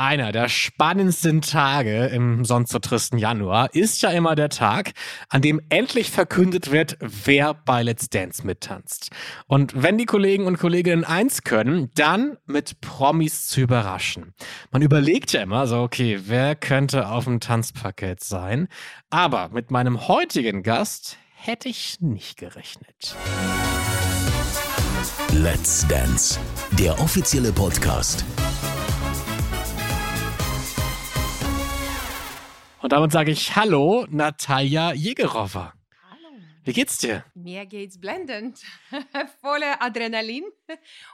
Einer der spannendsten Tage im sonst so tristen Januar ist ja immer der Tag, an dem endlich verkündet wird, wer bei Let's Dance mittanzt. Und wenn die Kollegen und Kolleginnen eins können, dann mit Promis zu überraschen. Man überlegt ja immer so, okay, wer könnte auf dem Tanzpaket sein? Aber mit meinem heutigen Gast hätte ich nicht gerechnet. Let's Dance, der offizielle Podcast Und damit sage ich Hallo, Natalia Jägerowa. Hallo. Wie geht's dir? Mir geht's blendend. Voller Adrenalin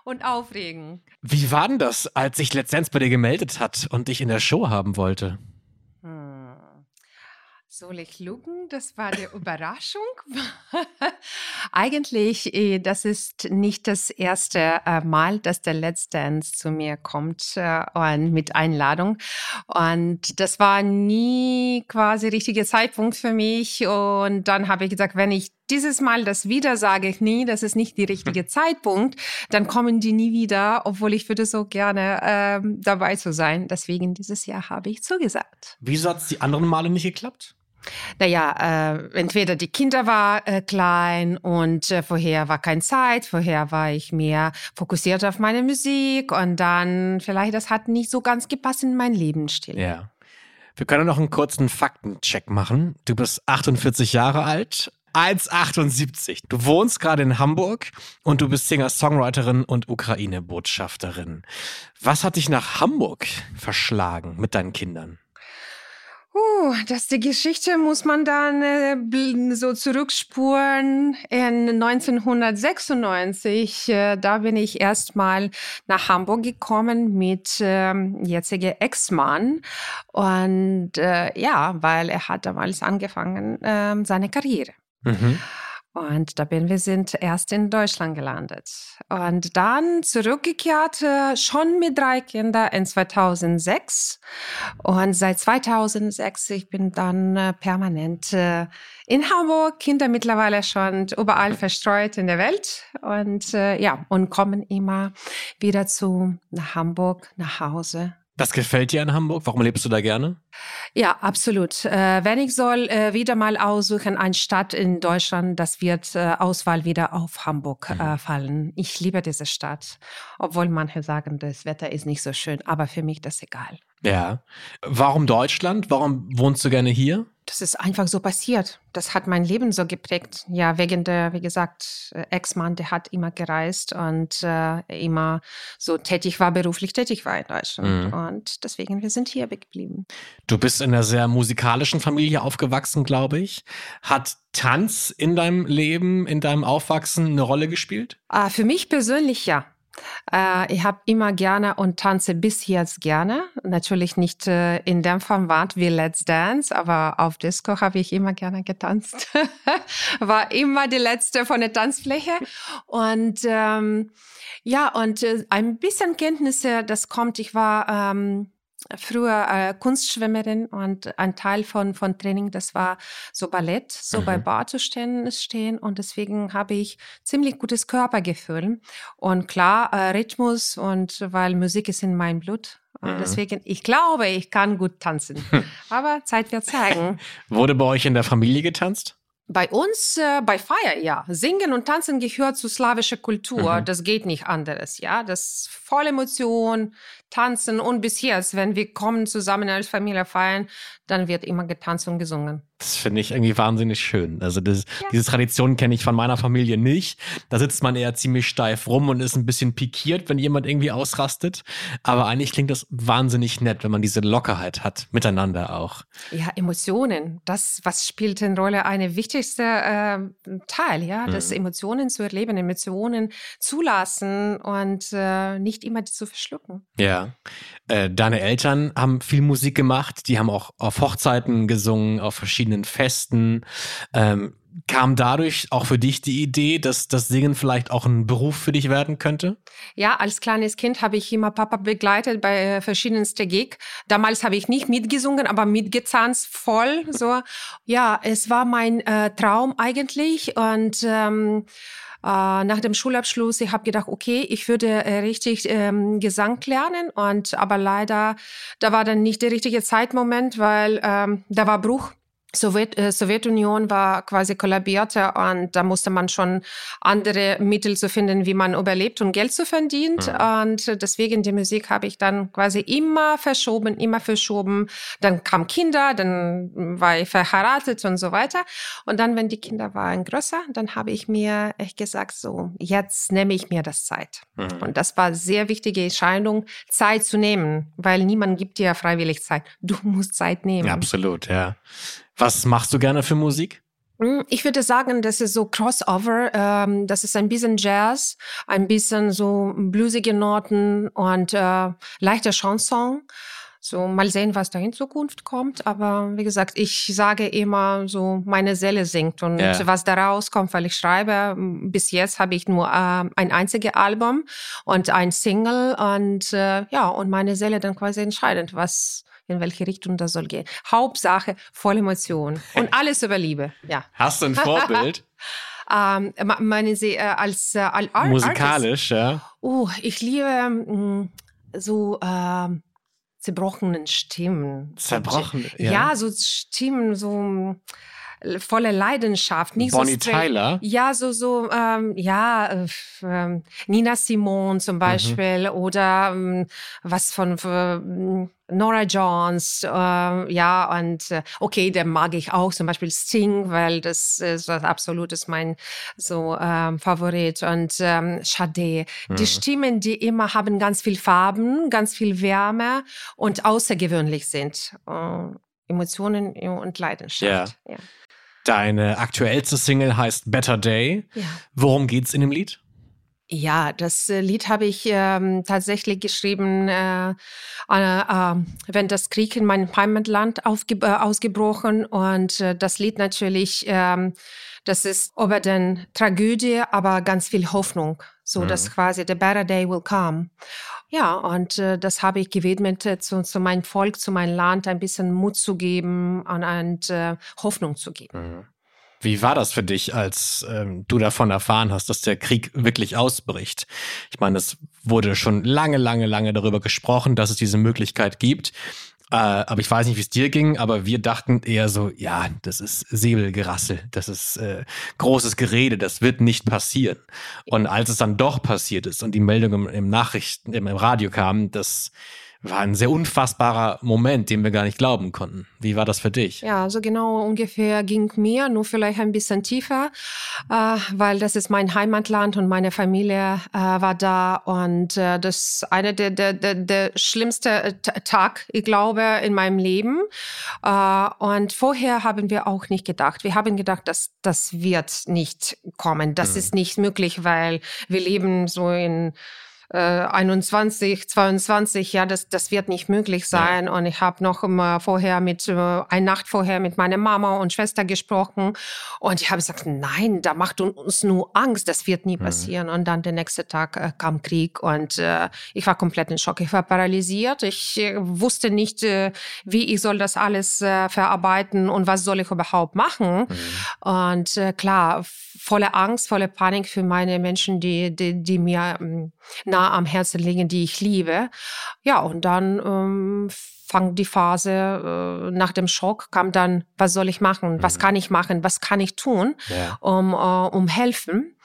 und Aufregung. Wie war denn das, als sich Let's Dance bei dir gemeldet hat und dich in der Show haben wollte? Soll ich lügen? Das war die Überraschung. Eigentlich, äh, das ist nicht das erste äh, Mal, dass der Let's Dance zu mir kommt äh, und mit Einladung. Und das war nie quasi richtiger Zeitpunkt für mich. Und dann habe ich gesagt, wenn ich dieses Mal das wieder sage ich nie, das ist nicht der richtige. Zeitpunkt, dann kommen die nie wieder, obwohl ich würde so gerne ähm, dabei zu sein. Deswegen dieses Jahr habe ich zugesagt. Wieso hat es die anderen Male nicht geklappt? Naja, äh, entweder die Kinder war äh, klein und äh, vorher war keine Zeit, vorher war ich mehr fokussiert auf meine Musik und dann vielleicht das hat nicht so ganz gepasst in mein Lebensstil. Ja. Wir können noch einen kurzen Faktencheck machen. Du bist 48 Jahre alt, 1,78. Du wohnst gerade in Hamburg und du bist Singer-Songwriterin und Ukraine-Botschafterin. Was hat dich nach Hamburg verschlagen mit deinen Kindern? Uh, das die Geschichte muss man dann äh, so zurückspuren in 1996. Äh, da bin ich erstmal nach Hamburg gekommen mit ähm, jetziger Ex-Mann und äh, ja, weil er hat damals angefangen äh, seine Karriere. Mhm. Und da bin wir sind erst in Deutschland gelandet. Und dann zurückgekehrt, äh, schon mit drei Kindern in 2006. Und seit 2006, ich bin dann äh, permanent äh, in Hamburg, Kinder mittlerweile schon überall verstreut in der Welt. Und ja, und kommen immer wieder zu Hamburg, nach Hause was gefällt dir in Hamburg? Warum lebst du da gerne? Ja, absolut. Äh, wenn ich soll äh, wieder mal aussuchen, eine Stadt in Deutschland, das wird äh, Auswahl wieder auf Hamburg äh, mhm. fallen. Ich liebe diese Stadt, obwohl manche sagen, das Wetter ist nicht so schön, aber für mich das egal. Ja. Warum Deutschland? Warum wohnst du gerne hier? Das ist einfach so passiert. Das hat mein Leben so geprägt. Ja, wegen der, wie gesagt, Ex-Mann, der hat immer gereist und äh, immer so tätig war, beruflich tätig war in Deutschland. Mhm. Und deswegen, wir sind hier geblieben. Du bist in einer sehr musikalischen Familie aufgewachsen, glaube ich. Hat Tanz in deinem Leben, in deinem Aufwachsen eine Rolle gespielt? Ah, für mich persönlich ja. Äh, ich habe immer gerne und tanze bis jetzt gerne. Natürlich nicht äh, in dem Format wie Let's Dance, aber auf Disco habe ich immer gerne getanzt. War immer die letzte von der Tanzfläche. Und ähm, ja, und äh, ein bisschen Kenntnisse, das kommt. Ich war ähm, früher äh, Kunstschwimmerin und ein Teil von, von Training, das war so Ballett, so mhm. bei Bar zu stehen, stehen und deswegen habe ich ziemlich gutes Körpergefühl und klar äh, Rhythmus und weil Musik ist in meinem Blut und mhm. deswegen, ich glaube, ich kann gut tanzen. Aber Zeit wird zeigen. Wurde bei euch in der Familie getanzt? Bei uns, äh, bei Feier, ja. Singen und Tanzen gehört zu slawischer Kultur. Mhm. Das geht nicht anderes, ja. Das voll Emotion, Tanzen und bis jetzt, wenn wir kommen zusammen als Familie feiern, dann wird immer getanzt und gesungen. Das finde ich irgendwie wahnsinnig schön. Also das, ja. diese Tradition kenne ich von meiner Familie nicht. Da sitzt man eher ziemlich steif rum und ist ein bisschen pikiert, wenn jemand irgendwie ausrastet. Aber eigentlich klingt das wahnsinnig nett, wenn man diese Lockerheit hat, miteinander auch. Ja, Emotionen, das, was spielt eine Rolle, eine wichtigste äh, Teil, ja, mhm. das Emotionen zu erleben, Emotionen zulassen und äh, nicht immer die zu verschlucken. Ja. Äh, deine Eltern haben viel Musik gemacht, die haben auch auf Hochzeiten gesungen, auf verschiedenen Festen. Ähm, kam dadurch auch für dich die Idee, dass das Singen vielleicht auch ein Beruf für dich werden könnte? Ja, als kleines Kind habe ich immer Papa begleitet bei äh, verschiedensten Gig. Damals habe ich nicht mitgesungen, aber mitgezahnt voll. So, ja, es war mein äh, Traum eigentlich und ähm, äh, nach dem Schulabschluss, ich habe gedacht, okay, ich würde äh, richtig ähm, Gesang lernen und aber leider, da war dann nicht der richtige Zeitmoment, weil ähm, da war Bruch Sowjet, äh, Sowjetunion war quasi kollabierte und da musste man schon andere Mittel zu finden, wie man überlebt und Geld zu verdient. Mhm. Und deswegen die Musik habe ich dann quasi immer verschoben, immer verschoben. Dann kamen Kinder, dann war ich verheiratet und so weiter. Und dann, wenn die Kinder waren größer, dann habe ich mir echt gesagt, so, jetzt nehme ich mir das Zeit. Mhm. Und das war sehr wichtige Entscheidung, Zeit zu nehmen, weil niemand gibt dir freiwillig Zeit. Du musst Zeit nehmen. Absolut, ja. Was machst du gerne für Musik? Hm, ich würde sagen, das ist so Crossover. Ähm, das ist ein bisschen Jazz, ein bisschen so bluesige Noten und äh, leichter Chanson. So mal sehen, was da in Zukunft kommt. Aber wie gesagt, ich sage immer so, meine Seele singt und ja. was daraus kommt, weil ich schreibe. Bis jetzt habe ich nur äh, ein einziges Album und ein Single und äh, ja und meine Seele dann quasi entscheidend, was in welche Richtung das soll gehen. Hauptsache voll Emotion und alles über Liebe. Ja. Hast du ein Vorbild? ähm, meinen Sie äh, als äh, als musikalisch, ja? Oh, ich liebe mh, mm, so äh, zerbrochenen Stimmen. Zerbrochen, ja. Ja, so Stimmen, so volle Leidenschaft, nicht Bonnie so Tyler. Ja, so so ähm, ja äh, äh, Nina Simone zum mhm. Beispiel mhm. oder ähm, was von äh, Nora Jones, äh, ja, und äh, okay, der mag ich auch, zum Beispiel Sting, weil das ist das absolut ist mein so ähm, Favorit und ähm, Sade. Mhm. Die Stimmen, die immer haben ganz viel Farben, ganz viel Wärme und außergewöhnlich sind. Äh, Emotionen und Leidenschaft. Ja. ja. Deine aktuellste Single heißt Better Day. Ja. Worum geht's in dem Lied? Ja, das äh, Lied habe ich ähm, tatsächlich geschrieben, äh, äh, wenn das Krieg in meinem Heimatland äh, ausgebrochen und äh, das Lied natürlich, ähm, das ist über den Tragödie, aber ganz viel Hoffnung, so mhm. dass quasi the better day will come. Ja, und äh, das habe ich gewidmet zu, zu meinem Volk, zu meinem Land, ein bisschen Mut zu geben und, und Hoffnung zu geben. Mhm. Wie war das für dich, als ähm, du davon erfahren hast, dass der Krieg wirklich ausbricht? Ich meine, es wurde schon lange, lange, lange darüber gesprochen, dass es diese Möglichkeit gibt. Äh, aber ich weiß nicht, wie es dir ging, aber wir dachten eher so, ja, das ist Säbelgerassel, das ist äh, großes Gerede, das wird nicht passieren. Und als es dann doch passiert ist und die Meldung im, im Nachrichten, im, im Radio kam, dass war ein sehr unfassbarer Moment, den wir gar nicht glauben konnten. Wie war das für dich? Ja, so genau ungefähr ging mir, nur vielleicht ein bisschen tiefer, äh, weil das ist mein Heimatland und meine Familie äh, war da und äh, das ist einer der, der, der, der schlimmste äh, Tag, ich glaube, in meinem Leben. Äh, und vorher haben wir auch nicht gedacht. Wir haben gedacht, dass das wird nicht kommen. Das mhm. ist nicht möglich, weil wir leben so in äh, 21, 22, ja, das, das wird nicht möglich sein. Ja. Und ich habe noch immer vorher mit, äh, eine Nacht vorher mit meiner Mama und Schwester gesprochen. Und ich habe gesagt, nein, da macht uns nur Angst, das wird nie mhm. passieren. Mhm. Und dann der nächste Tag äh, kam Krieg und äh, ich war komplett in Schock. Ich war paralysiert. Ich äh, wusste nicht, äh, wie ich soll das alles äh, verarbeiten und was soll ich überhaupt machen. Mhm. Und äh, klar, volle Angst, volle Panik für meine Menschen, die, die, die mir ähm, nah am Herzen liegen, die ich liebe. Ja, und dann ähm, fang die Phase äh, nach dem Schock, kam dann, was soll ich machen? Was mhm. kann ich machen? Was kann ich tun, ja. um, äh, um helfen?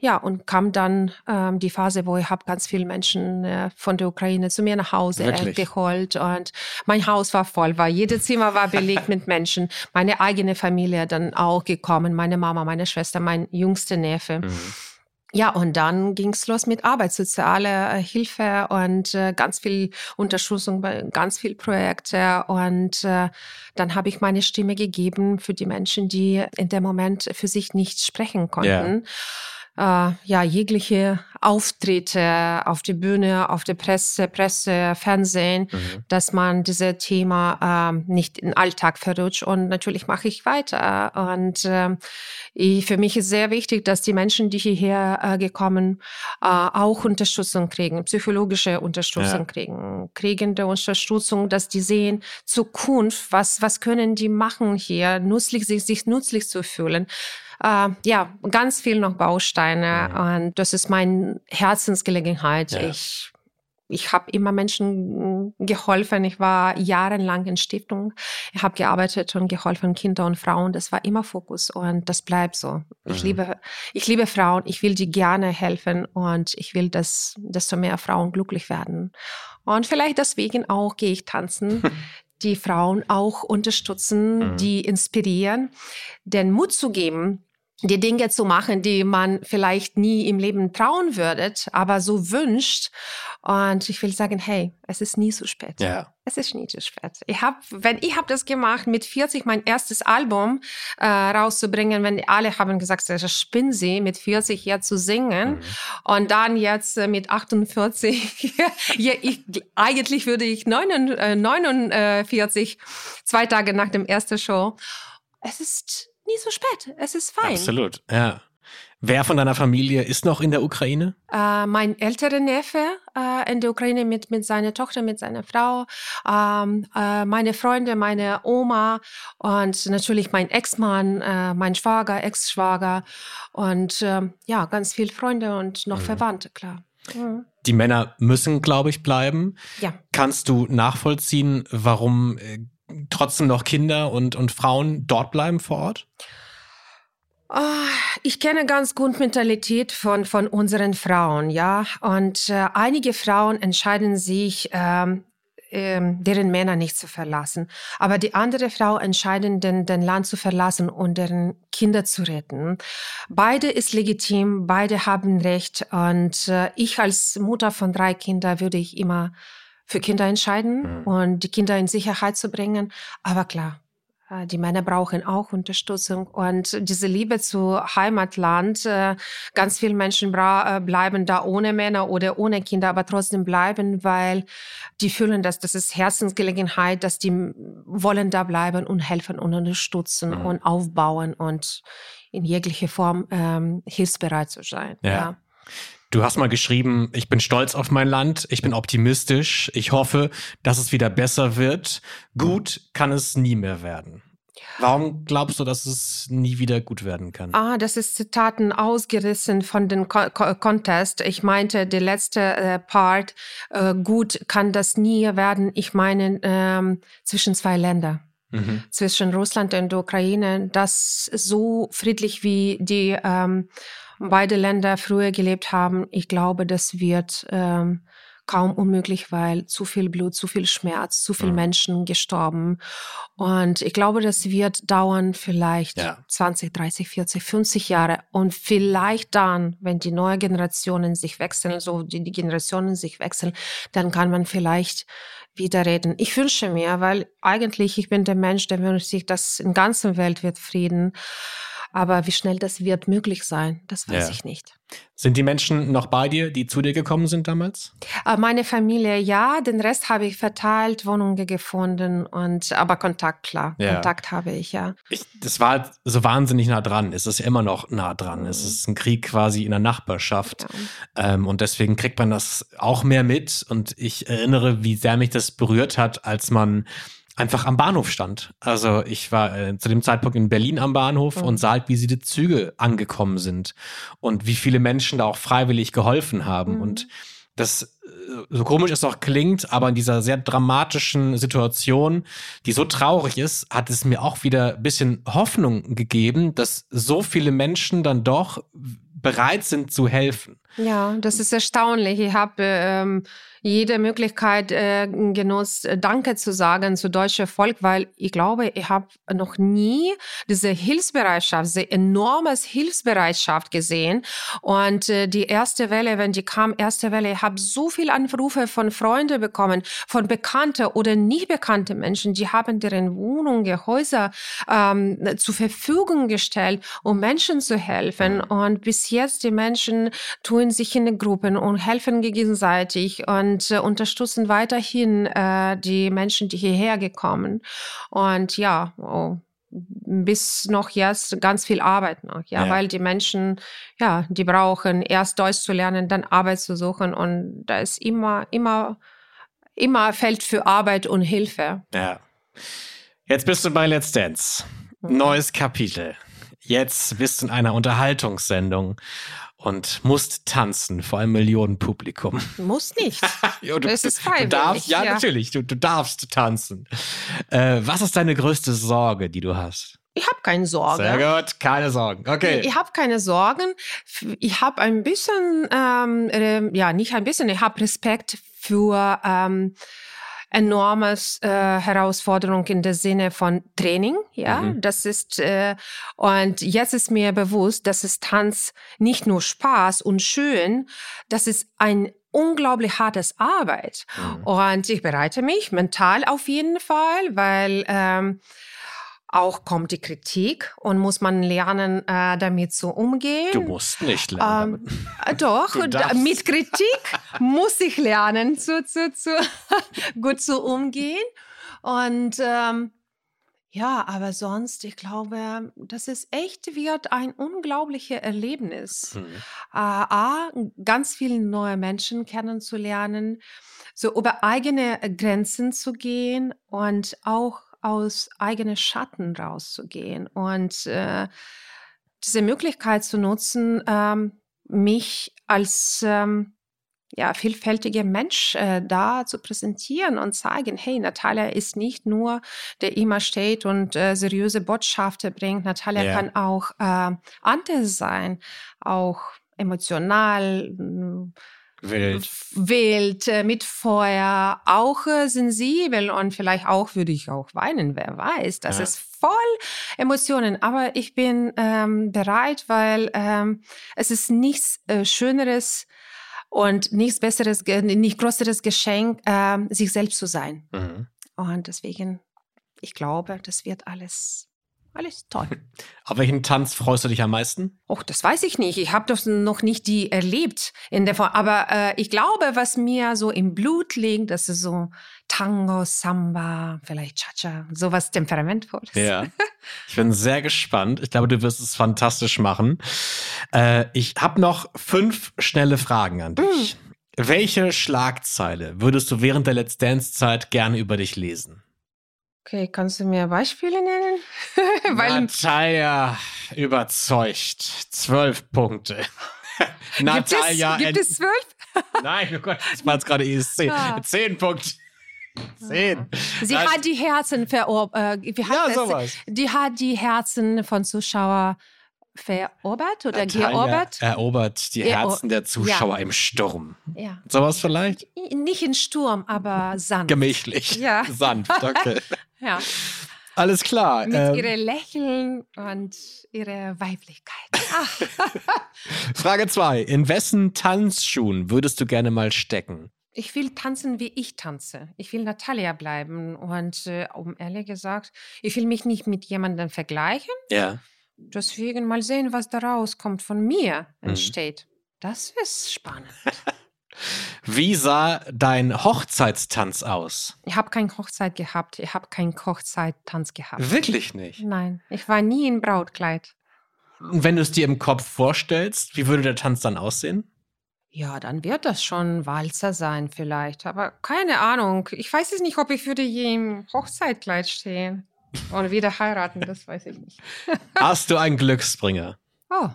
Ja, und kam dann ähm, die Phase, wo ich habe ganz viele Menschen äh, von der Ukraine zu mir nach Hause äh, geholt und mein Haus war voll, weil jedes Zimmer war belegt mit Menschen. Meine eigene Familie dann auch gekommen, meine Mama, meine Schwester, mein jüngster Neffe. Mhm. Ja, und dann ging's los mit Arbeit, soziale äh, Hilfe und äh, ganz viel Unterstützung bei ganz viel Projekte. Und äh, dann habe ich meine Stimme gegeben für die Menschen, die in dem Moment für sich nicht sprechen konnten. Yeah. Äh, ja, jegliche Auftritte auf der Bühne, auf der Presse, Presse, Fernsehen, mhm. dass man dieses Thema äh, nicht in den Alltag verrutscht. Und natürlich mache ich weiter. Und äh, ich, für mich ist sehr wichtig, dass die Menschen, die hierher äh, gekommen, äh, auch Unterstützung kriegen, psychologische Unterstützung ja. kriegen, kriegende Unterstützung, dass die sehen Zukunft, was was können die machen hier, nützlich sich, sich nützlich zu fühlen äh, ja, ganz viel noch Bausteine. Mhm. Und das ist meine Herzensgelegenheit. Ja. Ich ich habe immer Menschen geholfen. Ich war jahrelang in Stiftung. Ich habe gearbeitet und geholfen Kinder und Frauen. Das war immer Fokus und das bleibt so. Ich mhm. liebe, ich liebe Frauen. Ich will die gerne helfen und ich will, dass desto mehr Frauen glücklich werden. Und vielleicht deswegen auch gehe ich tanzen. die Frauen auch unterstützen, mhm. die inspirieren, den Mut zu geben, die Dinge zu machen, die man vielleicht nie im Leben trauen würde, aber so wünscht. Und ich will sagen, hey, es ist nie zu spät. Ja. Es ist nie zu spät. Ich habe, wenn ich habe das gemacht, mit 40 mein erstes Album äh, rauszubringen, wenn alle haben gesagt, das spinnen sie, mit 40 hier zu singen. Mhm. Und dann jetzt äh, mit 48, ja, ich, eigentlich würde ich 49, äh, zwei Tage nach dem ersten Show. Es ist nie so spät. Es ist fein. Absolut, ja. Wer von deiner Familie ist noch in der Ukraine? Äh, mein älterer Neffe äh, in der Ukraine mit, mit seiner Tochter, mit seiner Frau, ähm, äh, meine Freunde, meine Oma und natürlich mein Ex-Mann, äh, mein Schwager, Ex-Schwager und ähm, ja, ganz viele Freunde und noch mhm. Verwandte, klar. Mhm. Die Männer müssen, glaube ich, bleiben. Ja. Kannst du nachvollziehen, warum äh, trotzdem noch Kinder und, und Frauen dort bleiben vor Ort? Oh, ich kenne ganz gut Mentalität von, von unseren Frauen, ja. Und äh, einige Frauen entscheiden sich, ähm, ähm, deren Männer nicht zu verlassen. Aber die andere Frau entscheiden, den, den Land zu verlassen und deren Kinder zu retten. Beide ist legitim, beide haben Recht. Und äh, ich als Mutter von drei Kindern würde ich immer für Kinder entscheiden mhm. und die Kinder in Sicherheit zu bringen. Aber klar, äh, die Männer brauchen auch Unterstützung und diese Liebe zu Heimatland. Äh, ganz viele Menschen äh, bleiben da ohne Männer oder ohne Kinder, aber trotzdem bleiben, weil die fühlen, dass das ist Herzensgelegenheit, dass die wollen da bleiben und helfen und unterstützen mhm. und aufbauen und in jeglicher Form ähm, hilfsbereit zu sein. ja. ja. Du hast mal geschrieben, ich bin stolz auf mein Land, ich bin optimistisch, ich hoffe, dass es wieder besser wird. Gut kann es nie mehr werden. Warum glaubst du, dass es nie wieder gut werden kann? Ah, das ist Zitaten ausgerissen von dem Ko Contest. Ich meinte, der letzte äh, Part, äh, gut kann das nie werden. Ich meine, ähm, zwischen zwei Ländern. Mhm. Zwischen Russland und der Ukraine, das so friedlich wie die ähm, beide Länder früher gelebt haben, ich glaube, das wird ähm, kaum unmöglich, weil zu viel Blut, zu viel Schmerz, zu viele mhm. Menschen gestorben. Und ich glaube, das wird dauern vielleicht ja. 20, 30, 40, 50 Jahre. Und vielleicht dann, wenn die neuen Generationen sich wechseln, so die, die Generationen sich wechseln, dann kann man vielleicht wieder reden. Ich wünsche mir, weil eigentlich ich bin der Mensch, der wünscht sich, dass in ganzer Welt wird Frieden. Aber wie schnell das wird möglich sein, das weiß ja. ich nicht. Sind die Menschen noch bei dir, die zu dir gekommen sind damals? Äh, meine Familie ja, den Rest habe ich verteilt, Wohnungen gefunden und aber Kontakt klar, ja. Kontakt habe ich ja. Ich, das war so wahnsinnig nah dran. Es ist ja immer noch nah dran. Es ist ein Krieg quasi in der Nachbarschaft ja. ähm, und deswegen kriegt man das auch mehr mit. Und ich erinnere, wie sehr mich das berührt hat, als man einfach am Bahnhof stand. Also ich war äh, zu dem Zeitpunkt in Berlin am Bahnhof mhm. und sah halt, wie sie die Züge angekommen sind und wie viele Menschen da auch freiwillig geholfen haben. Mhm. Und das, äh, so komisch es auch klingt, aber in dieser sehr dramatischen Situation, die so traurig ist, hat es mir auch wieder ein bisschen Hoffnung gegeben, dass so viele Menschen dann doch bereit sind zu helfen. Ja, das ist erstaunlich. Ich habe ähm, jede Möglichkeit äh, genutzt, äh, Danke zu sagen zu deutsche Volk, weil ich glaube, ich habe noch nie diese Hilfsbereitschaft, diese enorme Hilfsbereitschaft gesehen. Und äh, die erste Welle, wenn die kam, erste Welle, ich habe so viel Anrufe von Freunden bekommen, von bekannte oder nicht bekannte Menschen, die haben deren Wohnungen, Häuser ähm, zur Verfügung gestellt, um Menschen zu helfen. Mhm. Und bis jetzt die Menschen tun sich in Gruppen und helfen gegenseitig. Und und äh, unterstützen weiterhin äh, die Menschen, die hierher gekommen. Und ja, oh, bis noch jetzt ganz viel Arbeit noch, ja, ja, weil die Menschen, ja, die brauchen erst Deutsch zu lernen, dann Arbeit zu suchen und da ist immer, immer, immer Feld für Arbeit und Hilfe. Ja. Jetzt bist du bei Let's Dance. Mhm. Neues Kapitel. Jetzt bist du in einer Unterhaltungssendung und musst tanzen vor einem Millionenpublikum. Muss nicht. ja, du, das ist freiwillig. Du darfst, ja, ja, natürlich, du, du darfst tanzen. Äh, was ist deine größte Sorge, die du hast? Ich habe keine Sorge. Sehr gut, keine Sorgen. Okay. Ich habe keine Sorgen. Ich habe ein bisschen, ähm, äh, ja, nicht ein bisschen, ich habe Respekt für ähm, enormes äh, Herausforderung in der Sinne von Training. Ja, mhm. das ist äh, und jetzt ist mir bewusst, dass es Tanz nicht nur Spaß und schön, das ist ein unglaublich hartes Arbeit. Mhm. Und ich bereite mich mental auf jeden Fall, weil ähm, auch kommt die Kritik und muss man lernen, äh, damit zu umgehen. Du musst nicht lernen. Ähm, äh, doch, mit Kritik muss ich lernen, zu, zu, zu gut zu umgehen. Und ähm, ja, aber sonst, ich glaube, das ist echt wird ein unglaubliches Erlebnis. Mhm. Äh, A, ganz viele neue Menschen kennenzulernen, so über eigene Grenzen zu gehen und auch aus eigenen Schatten rauszugehen und äh, diese Möglichkeit zu nutzen, ähm, mich als ähm, ja, vielfältiger Mensch äh, da zu präsentieren und zeigen, hey, Natalia ist nicht nur, der immer steht und äh, seriöse Botschaften bringt. Natalia yeah. kann auch äh, anders sein, auch emotional, Wild. Wild, äh, mit Feuer, auch äh, sensibel und vielleicht auch würde ich auch weinen, wer weiß. Das ja. ist voll Emotionen, aber ich bin ähm, bereit, weil ähm, es ist nichts äh, Schöneres und nichts Besseres, nicht größeres Geschenk, äh, sich selbst zu sein. Mhm. Und deswegen, ich glaube, das wird alles alles toll. Auf welchen Tanz freust du dich am meisten? Och, das weiß ich nicht. Ich habe das noch nicht die erlebt in der Form. Aber äh, ich glaube, was mir so im Blut liegt, das ist so Tango, Samba, vielleicht Cha-Cha, sowas temperamentvolles. Ja. Ich bin sehr gespannt. Ich glaube, du wirst es fantastisch machen. Äh, ich habe noch fünf schnelle Fragen an dich. Mm. Welche Schlagzeile würdest du während der Let's Dance-Zeit gerne über dich lesen? Okay, kannst du mir Beispiele nennen? Weil Natalia überzeugt. Zwölf Punkte. Natalia. Gibt es, zwölf? Nein, oh Gott, das war jetzt gerade ESC. Ah. Zehn Punkte. Zehn. Sie das hat die Herzen verobert. Äh, ja, sowas. Die hat die Herzen von Zuschauern verobert oder Natalia geobert? Erobert die Herzen der Zuschauer ja. im Sturm. Ja. Sowas vielleicht? Nicht in Sturm, aber sanft. Gemächlich. Ja. Sanft, okay. Ja. Alles klar. Mit ähm, ihre Lächeln und ihre Weiblichkeit. Frage 2. In wessen Tanzschuhen würdest du gerne mal stecken? Ich will tanzen, wie ich tanze. Ich will Natalia bleiben. Und äh, um ehrlich gesagt, ich will mich nicht mit jemandem vergleichen. Ja. Deswegen mal sehen, was daraus kommt, von mir entsteht. Mhm. Das ist spannend. Wie sah dein Hochzeitstanz aus? Ich habe keine Hochzeit gehabt. Ich habe keinen Hochzeittanz gehabt. Wirklich nicht? Nein, ich war nie in Brautkleid. Und wenn du es dir im Kopf vorstellst, wie würde der Tanz dann aussehen? Ja, dann wird das schon Walzer sein vielleicht. Aber keine Ahnung. Ich weiß es nicht, ob ich würde je im Hochzeitkleid stehen. Und wieder heiraten, das weiß ich nicht. Hast du einen Glücksbringer? Oh.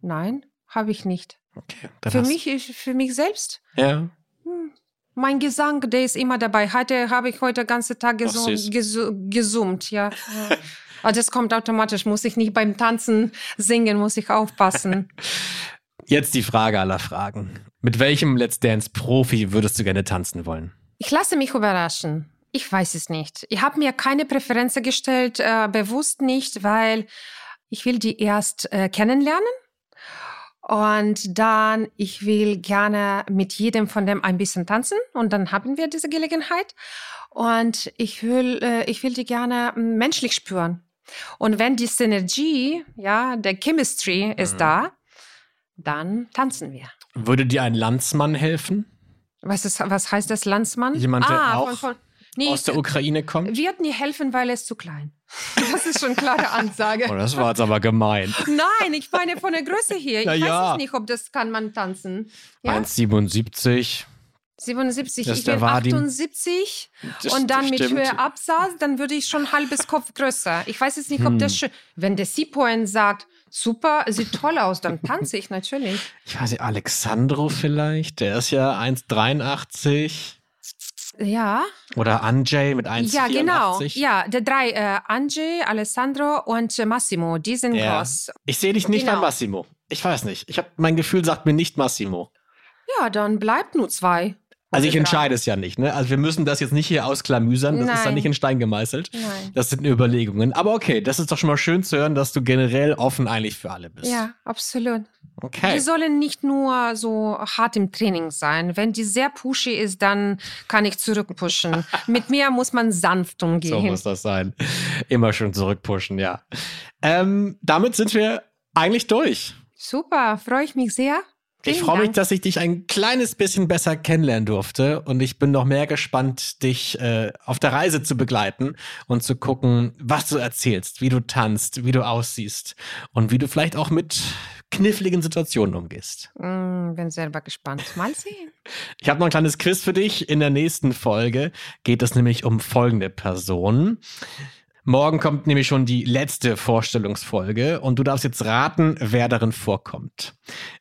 Nein, habe ich nicht. Okay, für mich, ich, für mich selbst. Ja. Hm. Mein Gesang, der ist immer dabei. Heute habe ich heute den ganzen Tag gesum, gesu, gesummt, ja. Also das kommt automatisch, muss ich nicht beim Tanzen singen, muss ich aufpassen. Jetzt die Frage aller Fragen. Mit welchem Let's Dance Profi würdest du gerne tanzen wollen? Ich lasse mich überraschen. Ich weiß es nicht. Ich habe mir keine Präferenzen gestellt, äh, bewusst nicht, weil ich will die erst äh, kennenlernen und dann ich will gerne mit jedem von dem ein bisschen tanzen und dann haben wir diese Gelegenheit und ich will äh, ich will die gerne menschlich spüren. Und wenn die Synergie, ja, der Chemistry ist Mhm. da, dann tanzen wir. Würde dir ein Landsmann helfen? Was, ist, was heißt das, Landsmann? Jemand, der ah, auch von, von, nee, Aus der Ukraine kommt? wird nie helfen, weil er ist zu klein. Das ist schon klare Ansage. Oh, das war jetzt aber gemein. Nein, ich meine von der Größe hier. Ich Na weiß ja. es nicht, ob das kann man tanzen. Ja? 1,77. 77, Das ist ich bin Vadim. 78 Das und dann mit. Höhe absaß, dann würde ich schon halbes Kopf größer. Ich weiß jetzt nicht, ob Hm. das schön. Wenn der Seapoint sagt, super, sieht toll aus, dann tanze ich natürlich. Ich weiß nicht, Alexandro vielleicht? Der ist ja 1,83. Ja, Oder Anjay mit 1,84. ja, genau. Ja, der drei, äh, Angie, Alessandro und äh, Massimo, die sind Ja. groß. Ich sehe dich nicht Genau. bei Massimo. Ich weiß nicht. Ich hab, mein Gefühl sagt mir nicht Massimo. Ja, dann bleibt nur zwei. Also ich entscheide es ja nicht. Ne? Also wir müssen das jetzt nicht hier ausklamüsern. Das ist dann Nein. nicht in Stein gemeißelt. Nein. Das sind Überlegungen. Aber okay, das ist doch schon mal schön zu hören, dass du generell offen eigentlich für alle bist. Ja, absolut. Okay. Die sollen nicht nur so hart im Training sein. Wenn die sehr pushy ist, dann kann ich zurückpushen. Mit mir muss man sanft So umgehen. muss das sein. Immer schön zurückpushen, ja. Ähm, damit sind wir eigentlich durch. Super, freue ich mich sehr. Ich Vielen freue mich, dass ich dich ein kleines bisschen besser kennenlernen durfte und ich bin noch mehr gespannt, dich äh, auf der Reise zu begleiten und zu gucken, was du erzählst, wie du tanzt, wie du aussiehst und wie du vielleicht auch mit kniffligen Situationen umgehst. Mm, bin selber gespannt. Mal sehen. Ich habe noch ein kleines Quiz für dich. In der nächsten Folge geht es nämlich um folgende Personen. Morgen kommt nämlich schon die letzte Vorstellungsfolge und du darfst jetzt raten, wer darin vorkommt.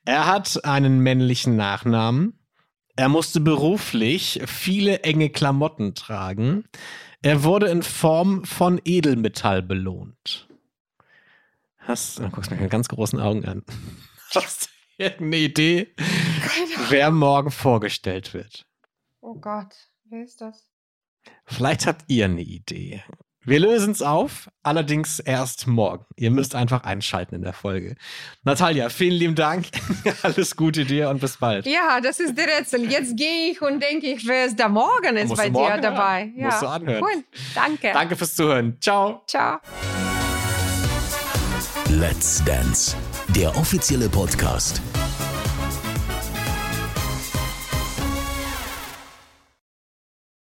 Er hat einen männlichen Nachnamen. Er musste beruflich viele enge Klamotten tragen. Er wurde in Form von Edelmetall belohnt. Hast, du guckst mich mit ganz großen Augen an. Hast du irgendeine Idee, wer morgen vorgestellt wird? Oh Gott, wer ist das? Vielleicht habt ihr eine Idee. Wir lösen es auf, allerdings erst morgen. Ihr müsst einfach einschalten in der Folge. Natalia, vielen lieben Dank. Alles Gute dir und bis bald. Ja, das ist der Rätsel. Jetzt gehe ich und denke ich, wer ist da morgen ist Musst bei morgen dir dabei. hören. Ja. Musst du anhören. Cool. Danke. Danke fürs Zuhören. Ciao. Ciao. Let's Dance, der offizielle Podcast